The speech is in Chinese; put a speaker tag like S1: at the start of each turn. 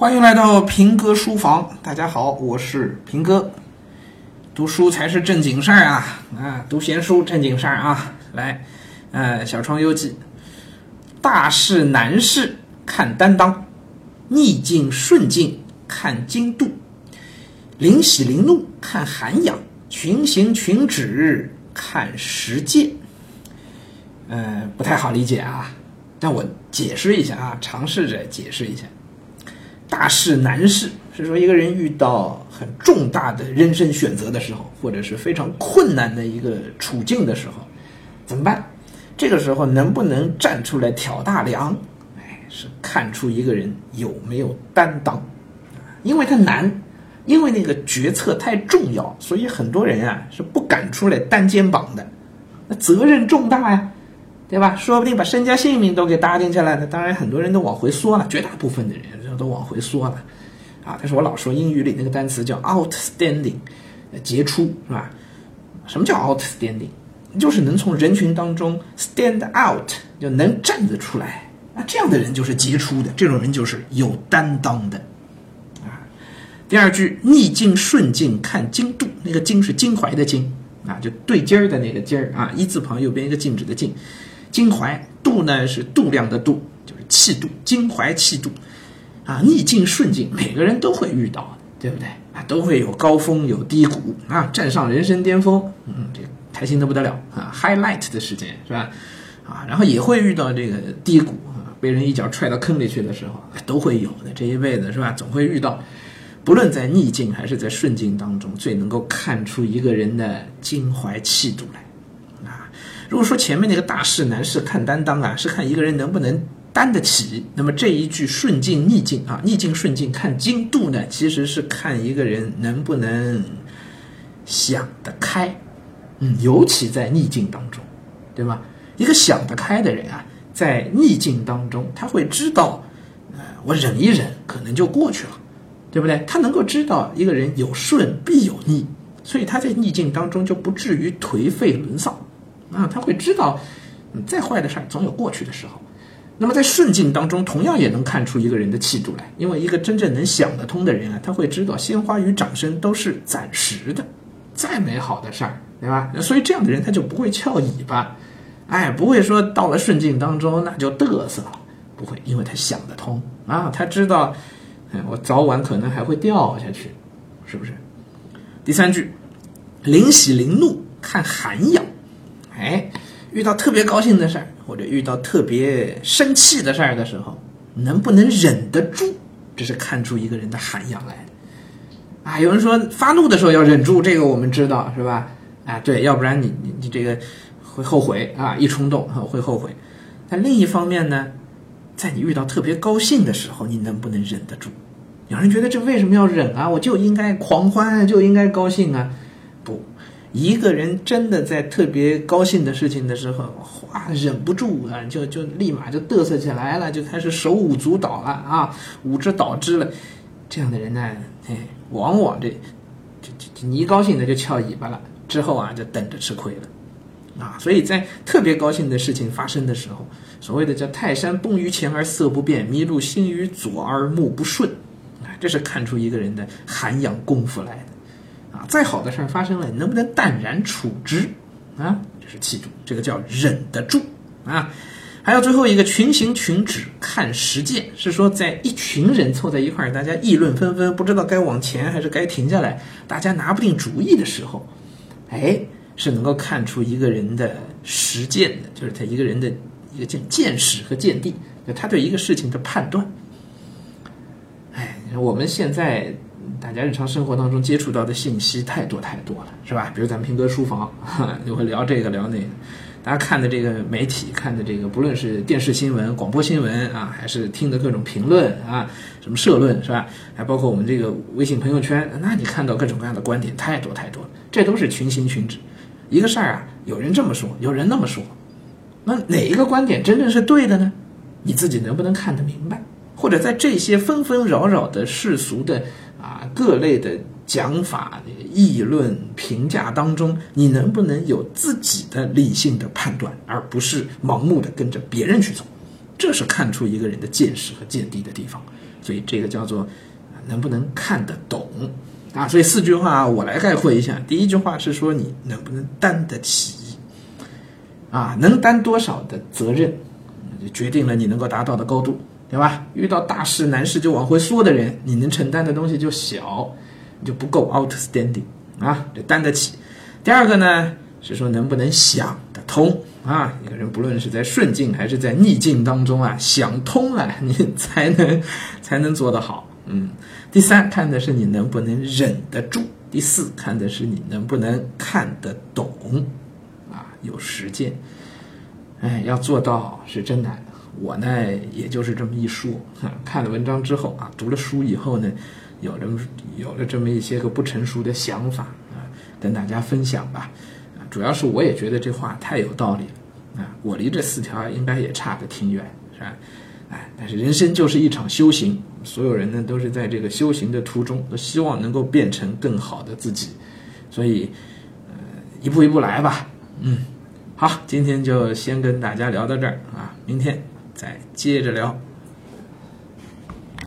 S1: 欢迎来到平哥书房，大家好，我是平哥。读书才是正经事儿啊啊！读闲书正经事儿啊！来，呃，小窗幽记，大事难事看担当，逆境顺境看精度，灵喜灵怒看涵养，群行群止看实践。呃，不太好理解啊，但我解释一下啊，尝试着解释一下。大事难事是说一个人遇到很重大的人生选择的时候，或者是非常困难的一个处境的时候，怎么办？这个时候能不能站出来挑大梁？哎，是看出一个人有没有担当。因为他难，因为那个决策太重要，所以很多人啊是不敢出来担肩膀的。那责任重大呀，对吧？说不定把身家性命都给搭进去了。那当然很多人都往回缩了，绝大部分的人。都往回缩了，啊！但是我老说英语里那个单词叫 outstanding，杰出是吧？什么叫 outstanding？就是能从人群当中 stand out，就能站得出来。那这样的人就是杰出的，这种人就是有担当的，啊。第二句逆境顺境看精度，那个精是襟怀的襟啊，就对襟儿的那个襟儿啊，一字旁右边一个静止的静，襟怀度呢是度量的度，就是气度，襟怀气度。啊，逆境顺境，每个人都会遇到，对不对？啊，都会有高峰有低谷啊，站上人生巅峰，嗯，这开心的不得了啊，highlight 的时间是吧？啊，然后也会遇到这个低谷啊，被人一脚踹到坑里去的时候，都会有的。这一辈子是吧，总会遇到。不论在逆境还是在顺境当中，最能够看出一个人的襟怀气度来啊。如果说前面那个大事难事看担当啊，是看一个人能不能。担得起，那么这一句顺境逆境啊，逆境顺境看精度呢，其实是看一个人能不能想得开，嗯，尤其在逆境当中，对吧？一个想得开的人啊，在逆境当中，他会知道，呃，我忍一忍，可能就过去了，对不对？他能够知道一个人有顺必有逆，所以他在逆境当中就不至于颓废沦丧啊，他会知道，嗯，再坏的事儿总有过去的时候。那么在顺境当中，同样也能看出一个人的气度来，因为一个真正能想得通的人啊，他会知道鲜花与掌声都是暂时的，再美好的事儿，对吧？所以这样的人他就不会翘尾巴，哎，不会说到了顺境当中那就嘚瑟了，不会，因为他想得通啊，他知道，哎，我早晚可能还会掉下去，是不是？第三句，临喜临怒看涵养，哎。遇到特别高兴的事儿，或者遇到特别生气的事儿的时候，能不能忍得住，这是看出一个人的涵养来。啊，有人说发怒的时候要忍住，这个我们知道是吧？啊，对，要不然你你你这个会后悔啊，一冲动会后悔。但另一方面呢，在你遇到特别高兴的时候，你能不能忍得住？有人觉得这为什么要忍啊？我就应该狂欢，就应该高兴啊？不。一个人真的在特别高兴的事情的时候，哗，忍不住啊，就就立马就嘚瑟起来了，就开始手舞足蹈了啊，舞之蹈之了。这样的人呢，哎，往往这，这这你一高兴呢就翘尾巴了，之后啊就等着吃亏了，啊，所以在特别高兴的事情发生的时候，所谓的叫泰山崩于前而色不变，麋鹿行于左而目不顺，啊，这是看出一个人的涵养功夫来的。再好的事儿发生了，你能不能淡然处之？啊，这是气度，这个叫忍得住啊。还有最后一个群行群止看实践，是说在一群人凑在一块儿，大家议论纷纷，不知道该往前还是该停下来，大家拿不定主意的时候，哎，是能够看出一个人的实践的，就是他一个人的一个见见识和见地，他对一个事情的判断。哎，我们现在。大家日常生活当中接触到的信息太多太多了，是吧？比如咱们平哥书房 就会聊这个聊那个，大家看的这个媒体看的这个，不论是电视新闻、广播新闻啊，还是听的各种评论啊，什么社论是吧？还包括我们这个微信朋友圈，那你看到各种各样的观点太多太多了，这都是群星群止。一个事儿啊，有人这么说，有人那么说，那哪一个观点真正是对的呢？你自己能不能看得明白？或者在这些纷纷扰扰的世俗的。啊，各类的讲法、议论、评价当中，你能不能有自己的理性的判断，而不是盲目的跟着别人去走？这是看出一个人的见识和见地的地方。所以这个叫做能不能看得懂啊？所以四句话我来概括一下。第一句话是说你能不能担得起啊？能担多少的责任，就决定了你能够达到的高度，对吧？遇到大事难事就往回缩的人，你能承担的东西就小，你就不够 outstanding 啊，就担得起。第二个呢是说能不能想得通啊？一个人不论是在顺境还是在逆境当中啊，想通了，你才能才能做得好。嗯，第三看的是你能不能忍得住，第四看的是你能不能看得懂啊，有实践。哎，要做到是真难。我呢，也就是这么一说。看了文章之后啊，读了书以后呢，有了有了这么一些个不成熟的想法啊。跟大家分享吧，啊，主要是我也觉得这话太有道理了，啊，我离这四条应该也差得挺远，是吧？哎，但是人生就是一场修行，所有人呢都是在这个修行的途中，都希望能够变成更好的自己，所以，呃，一步一步来吧，嗯，好，今天就先跟大家聊到这儿啊，明天再接着聊。